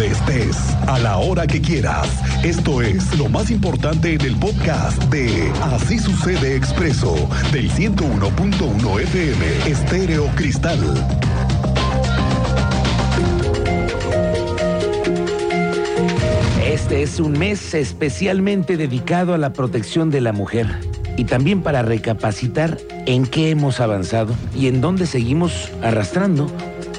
donde estés, a la hora que quieras. Esto es lo más importante en el podcast de Así sucede expreso del 101.1 FM Estéreo Cristal. Este es un mes especialmente dedicado a la protección de la mujer y también para recapacitar en qué hemos avanzado y en dónde seguimos arrastrando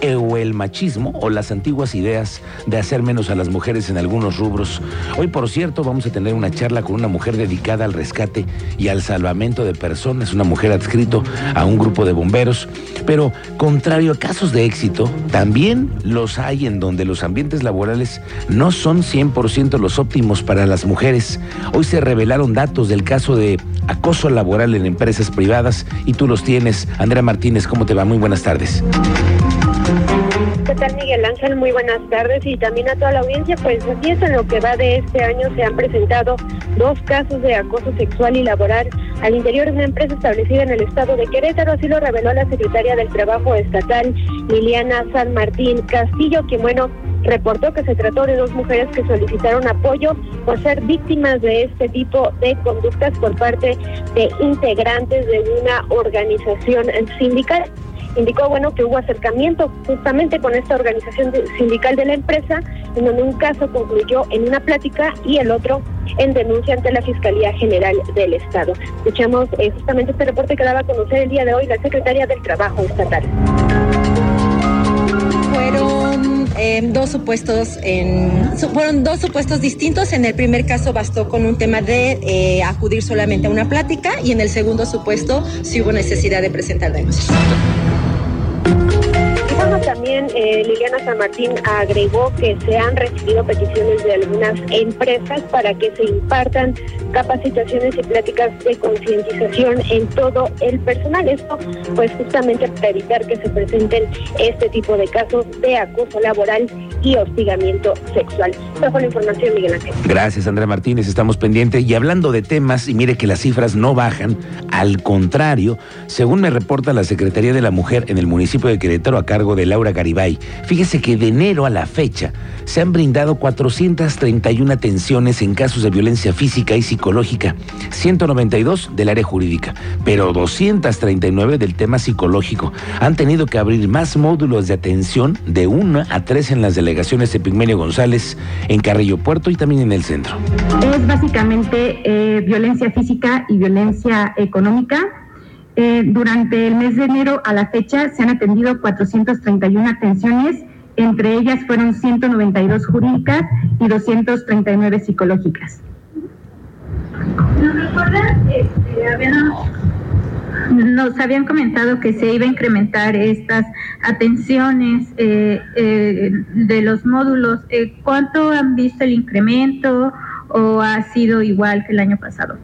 o el machismo o las antiguas ideas de hacer menos a las mujeres en algunos rubros. Hoy, por cierto, vamos a tener una charla con una mujer dedicada al rescate y al salvamento de personas, una mujer adscrito a un grupo de bomberos. Pero, contrario a casos de éxito, también los hay en donde los ambientes laborales no son 100% los óptimos para las mujeres. Hoy se revelaron datos del caso de acoso laboral en empresas privadas y tú los tienes. Andrea Martínez, ¿cómo te va? Muy buenas tardes. ¿Qué tal Miguel Ángel? Muy buenas tardes y también a toda la audiencia. Pues así es, en lo que va de este año se han presentado dos casos de acoso sexual y laboral al interior de una empresa establecida en el estado de Querétaro. Así lo reveló la secretaria del Trabajo Estatal, Liliana San Martín Castillo, quien, bueno, reportó que se trató de dos mujeres que solicitaron apoyo por ser víctimas de este tipo de conductas por parte de integrantes de una organización sindical indicó bueno que hubo acercamiento justamente con esta organización sindical de la empresa, en donde un caso concluyó en una plática y el otro en denuncia ante la Fiscalía General del Estado. Escuchamos eh, justamente este reporte que daba a conocer el día de hoy la Secretaria del Trabajo Estatal. Fueron eh, dos supuestos en fueron dos supuestos distintos. En el primer caso bastó con un tema de eh, acudir solamente a una plática y en el segundo supuesto sí hubo necesidad de presentar denuncias también eh, Liliana San Martín agregó que se han recibido peticiones de algunas empresas para que se impartan capacitaciones y pláticas de concientización en todo el personal. Esto, pues, justamente para evitar que se presenten este tipo de casos de acoso laboral y hostigamiento sexual. Esta fue la información, Miguel Ángel. Gracias, Andrea Martínez. Estamos pendientes. Y hablando de temas, y mire que las cifras no bajan, al contrario, según me reporta la Secretaría de la Mujer en el municipio de Querétaro a cargo de Laura Garibay, fíjese que de enero a la fecha se han brindado 431 atenciones en casos de violencia física y psicológica, 192 del área jurídica, pero 239 del tema psicológico. Han tenido que abrir más módulos de atención de una a tres en las delegaciones de Pigmenio González, en Carrillo Puerto y también en el centro. Es básicamente eh, violencia física y violencia económica eh, durante el mes de enero a la fecha se han atendido 431 atenciones, entre ellas fueron 192 jurídicas y 239 psicológicas. ¿Nos recuerdan? Este, nos habían comentado que se iba a incrementar estas atenciones eh, eh, de los módulos. ¿Cuánto han visto el incremento o ha sido igual que el año pasado?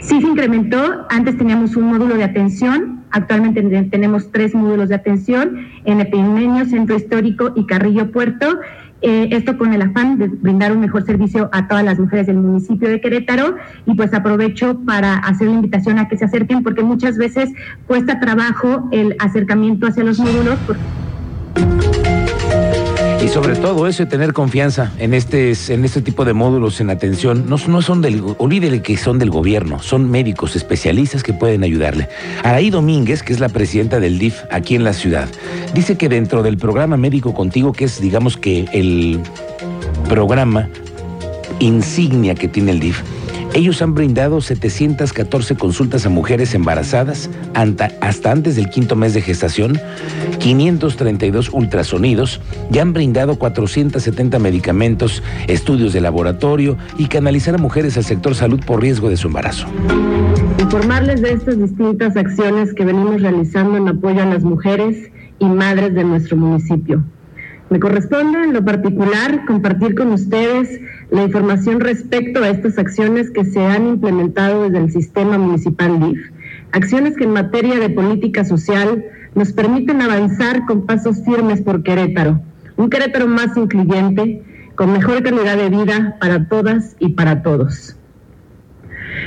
Sí se incrementó, antes teníamos un módulo de atención, actualmente tenemos tres módulos de atención en Epidemio, Centro Histórico y Carrillo Puerto. Eh, esto con el afán de brindar un mejor servicio a todas las mujeres del municipio de Querétaro y pues aprovecho para hacer la invitación a que se acerquen porque muchas veces cuesta trabajo el acercamiento hacia los módulos. Sobre todo eso tener confianza en este, en este tipo de módulos en atención, no, no son del, olvídele que son del gobierno, son médicos especialistas que pueden ayudarle. Araí Domínguez, que es la presidenta del DIF aquí en la ciudad, dice que dentro del programa Médico Contigo, que es digamos que el programa insignia que tiene el DIF, ellos han brindado 714 consultas a mujeres embarazadas hasta antes del quinto mes de gestación, 532 ultrasonidos y han brindado 470 medicamentos, estudios de laboratorio y canalizar a mujeres al sector salud por riesgo de su embarazo. Informarles de estas distintas acciones que venimos realizando en apoyo a las mujeres y madres de nuestro municipio. Me corresponde en lo particular compartir con ustedes la información respecto a estas acciones que se han implementado desde el sistema municipal DIF, acciones que en materia de política social nos permiten avanzar con pasos firmes por Querétaro, un Querétaro más incluyente, con mejor calidad de vida para todas y para todos.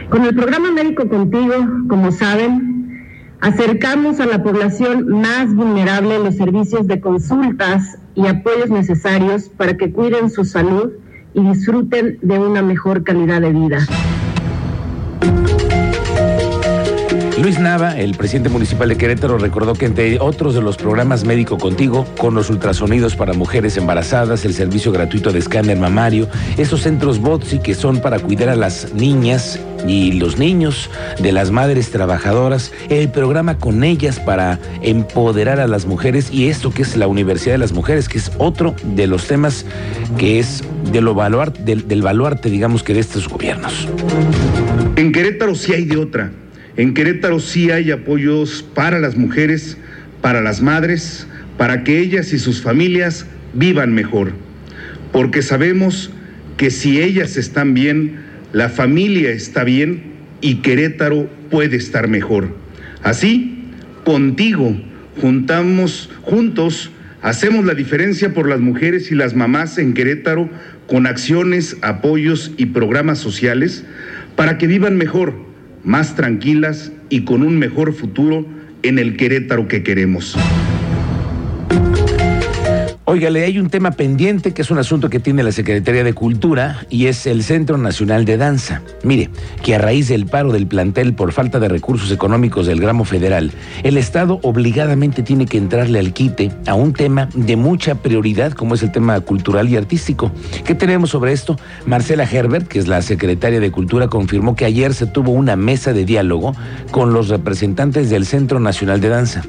Con el programa Médico Contigo, como saben, acercamos a la población más vulnerable los servicios de consultas y apoyos necesarios para que cuiden su salud y disfruten de una mejor calidad de vida. Luis Nava, el presidente municipal de Querétaro, recordó que entre otros de los programas Médico Contigo, con los ultrasonidos para mujeres embarazadas, el servicio gratuito de escáner mamario, esos centros BOTSI que son para cuidar a las niñas y los niños de las madres trabajadoras, el programa con ellas para empoderar a las mujeres y esto que es la Universidad de las Mujeres, que es otro de los temas que es de lo del, del baluarte, digamos que de estos gobiernos. En Querétaro sí hay de otra. En Querétaro sí hay apoyos para las mujeres, para las madres, para que ellas y sus familias vivan mejor. Porque sabemos que si ellas están bien, la familia está bien y Querétaro puede estar mejor. Así, contigo, juntamos juntos, hacemos la diferencia por las mujeres y las mamás en Querétaro con acciones, apoyos y programas sociales para que vivan mejor más tranquilas y con un mejor futuro en el Querétaro que queremos. Óigale, hay un tema pendiente que es un asunto que tiene la Secretaría de Cultura y es el Centro Nacional de Danza. Mire, que a raíz del paro del plantel por falta de recursos económicos del gramo federal, el Estado obligadamente tiene que entrarle al quite a un tema de mucha prioridad como es el tema cultural y artístico. ¿Qué tenemos sobre esto? Marcela Herbert, que es la secretaria de Cultura, confirmó que ayer se tuvo una mesa de diálogo con los representantes del Centro Nacional de Danza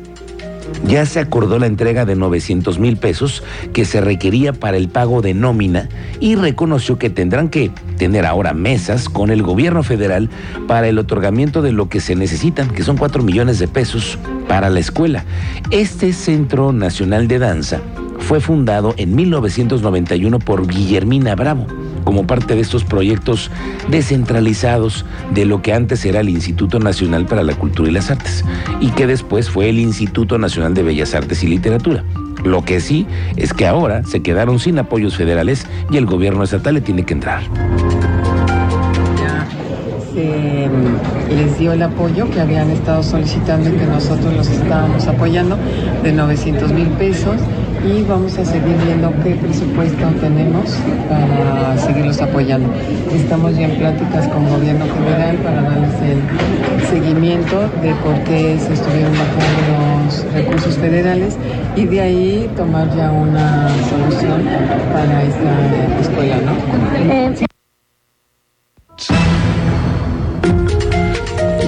ya se acordó la entrega de 900 mil pesos que se requería para el pago de nómina y reconoció que tendrán que tener ahora mesas con el gobierno federal para el otorgamiento de lo que se necesitan, que son 4 millones de pesos para la escuela. Este Centro Nacional de Danza fue fundado en 1991 por Guillermina Bravo como parte de estos proyectos descentralizados de lo que antes era el Instituto Nacional para la Cultura y las Artes y que después fue el Instituto Nacional de Bellas Artes y Literatura. Lo que sí es que ahora se quedaron sin apoyos federales y el gobierno estatal le tiene que entrar. Se les dio el apoyo que habían estado solicitando y que nosotros los estábamos apoyando de 900 mil pesos y vamos a seguir viendo qué presupuesto tenemos para seguirlos apoyando. Estamos ya en pláticas con gobierno federal para darles el seguimiento de por qué se estuvieron bajando los recursos federales y de ahí tomar ya una solución para esta escuela, ¿no? Eh,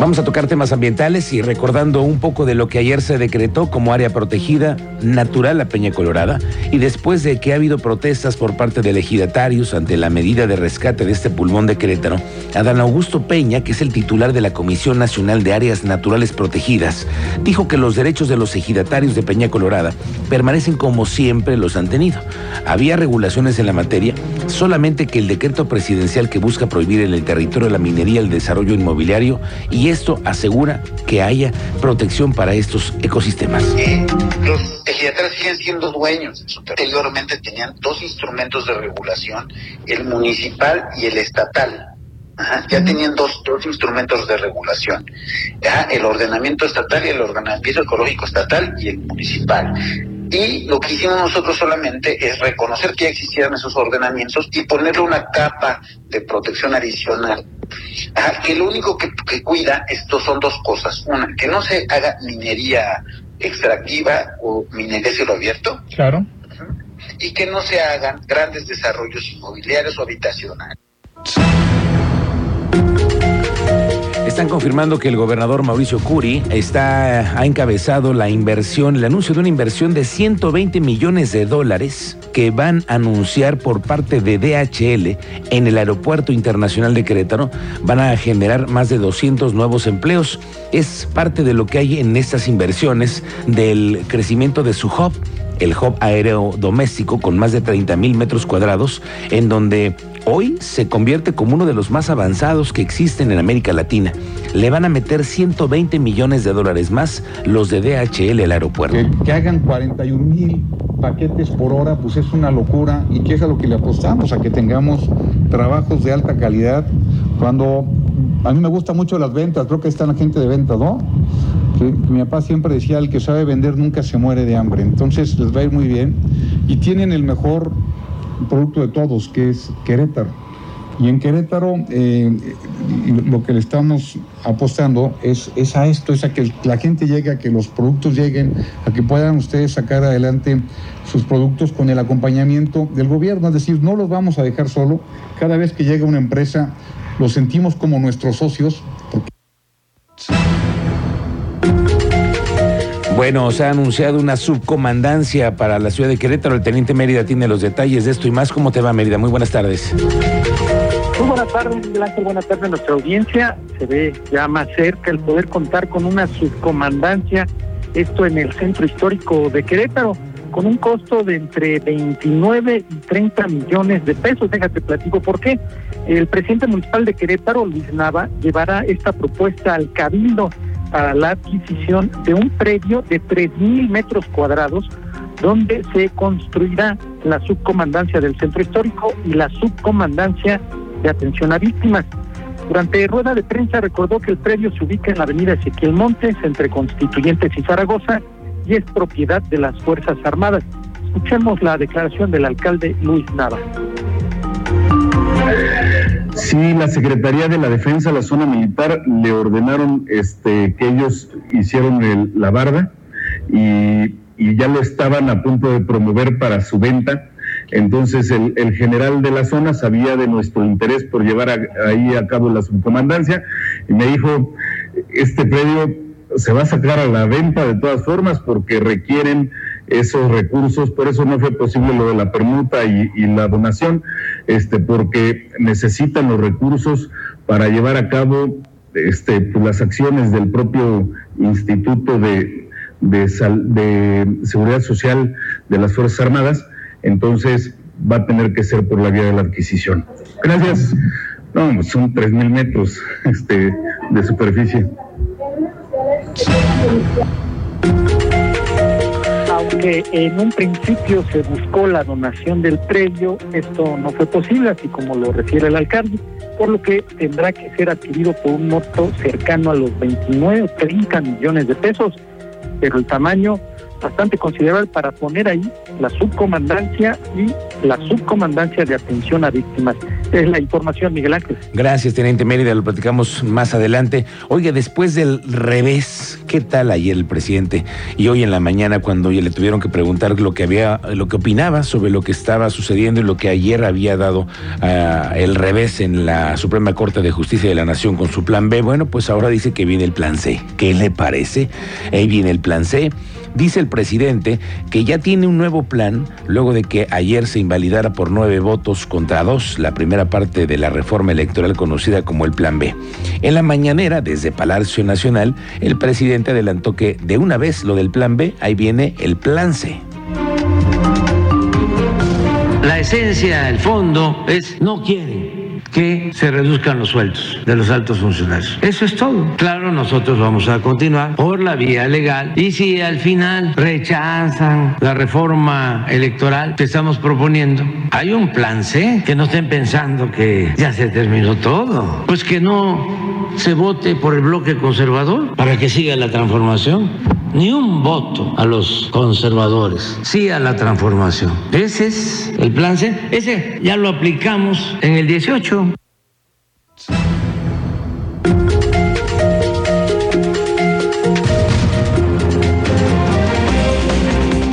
Vamos a tocar temas ambientales y recordando un poco de lo que ayer se decretó como área protegida natural la Peña Colorada y después de que ha habido protestas por parte de ejidatarios ante la medida de rescate de este pulmón de Querétaro, Adán Augusto Peña, que es el titular de la Comisión Nacional de Áreas Naturales Protegidas, dijo que los derechos de los ejidatarios de Peña Colorada permanecen como siempre los han tenido. Había regulaciones en la materia, solamente que el decreto presidencial que busca prohibir en el territorio la minería, el desarrollo inmobiliario y y esto asegura que haya protección para estos ecosistemas. los ejidatarios siguen siendo dueños. Anteriormente tenían dos instrumentos de regulación, el municipal y el estatal. ya tenían dos, dos instrumentos de regulación, el ordenamiento estatal y el ordenamiento ecológico estatal y el municipal. Y lo que hicimos nosotros solamente es reconocer que ya existían esos ordenamientos y ponerle una capa de protección adicional que lo único que, cuida estos son dos cosas. Una, que no se haga minería extractiva o minería cielo abierto. Claro. Y que no se hagan grandes desarrollos inmobiliarios o habitacionales. Están confirmando que el gobernador Mauricio Curi está, ha encabezado la inversión, el anuncio de una inversión de 120 millones de dólares que van a anunciar por parte de DHL en el Aeropuerto Internacional de Querétaro. Van a generar más de 200 nuevos empleos. Es parte de lo que hay en estas inversiones del crecimiento de su hub el hub aéreo doméstico con más de 30 mil metros cuadrados, en donde hoy se convierte como uno de los más avanzados que existen en América Latina. Le van a meter 120 millones de dólares más los de DHL al aeropuerto. Que, hagan 41 mil paquetes por hora, pues es una locura y que es a lo que le apostamos, a que tengamos trabajos de alta calidad. Cuando a mí me gustan mucho las ventas, creo que está la gente de venta, ¿no? mi papá siempre decía, el que sabe vender nunca se muere de hambre. Entonces les va a ir muy bien y tienen el mejor producto de todos, que es Querétaro. Y en Querétaro eh, lo que le estamos apostando es, a esto, es a que la gente llegue, a que los productos lleguen, a que puedan ustedes sacar adelante sus productos con el acompañamiento del gobierno. Es decir, no los vamos a dejar solo. Cada vez que llega una empresa, los sentimos como nuestros socios. Bueno, se ha anunciado una subcomandancia para la ciudad de Querétaro. El teniente Mérida tiene los detalles de esto y más. ¿Cómo te va, Mérida? Muy buenas tardes. Muy buenas tardes, Miguel Ángel. Buenas tardes a nuestra audiencia. Se ve ya más cerca el poder contar con una subcomandancia, esto en el centro histórico de Querétaro, con un costo de entre 29 y 30 millones de pesos. Déjate platico por qué. El presidente municipal de Querétaro, Luis Nava, llevará esta propuesta al Cabildo para la adquisición de un predio de 3.000 metros cuadrados donde se construirá la subcomandancia del centro histórico y la subcomandancia de atención a víctimas. Durante rueda de prensa recordó que el predio se ubica en la avenida Ezequiel Montes, entre Constituyentes y Zaragoza, y es propiedad de las Fuerzas Armadas. Escuchemos la declaración del alcalde Luis Nava. Sí, la Secretaría de la Defensa, la zona militar, le ordenaron este, que ellos hicieron el, la barda y, y, ya lo estaban a punto de promover para su venta. Entonces el, el general de la zona sabía de nuestro interés por llevar a, ahí a cabo la subcomandancia y me dijo, este predio se va a sacar a la venta de todas formas porque requieren esos recursos, por eso no fue posible lo de la permuta y, la donación, este, porque necesitan los recursos para llevar a cabo este, pues, las acciones del propio Instituto de, de, Seguridad Social de las Fuerzas Armadas, entonces va a tener que ser por la vía de la adquisición. Gracias. No, son tres mil metros este, de superficie. Aunque en un principio se buscó la donación del predio, esto no fue posible, así como lo refiere el alcalde, por lo que tendrá que ser adquirido por un monto cercano a los 29 o 30 millones de pesos, pero el tamaño bastante considerable para poner ahí la subcomandancia y la subcomandancia de atención a víctimas. Es la información, Miguel Ángel. Gracias, Teniente Mérida, lo platicamos más adelante. Oiga, después del revés, ¿qué tal ayer el presidente? Y hoy en la mañana, cuando le tuvieron que preguntar lo que había, lo que opinaba sobre lo que estaba sucediendo y lo que ayer había dado uh, el revés en la Suprema Corte de Justicia de la Nación con su plan B, bueno, pues ahora dice que viene el plan C. ¿Qué le parece? Ahí viene el plan C. Dice el presidente que ya tiene un nuevo plan luego de que ayer se invalidara por nueve votos contra dos la primera parte de la reforma electoral conocida como el Plan B. En la mañanera, desde Palacio Nacional, el presidente adelantó que de una vez lo del Plan B, ahí viene el Plan C. La esencia, el fondo es no quieren que se reduzcan los sueldos de los altos funcionarios. Eso es todo. Claro, nosotros vamos a continuar por la vía legal y si al final rechazan la reforma electoral que estamos proponiendo, hay un plan C, que no estén pensando que ya se terminó todo, pues que no se vote por el bloque conservador para que siga la transformación. Ni un voto a los conservadores, sí a la transformación. Ese es el plan C. Ese ya lo aplicamos en el 18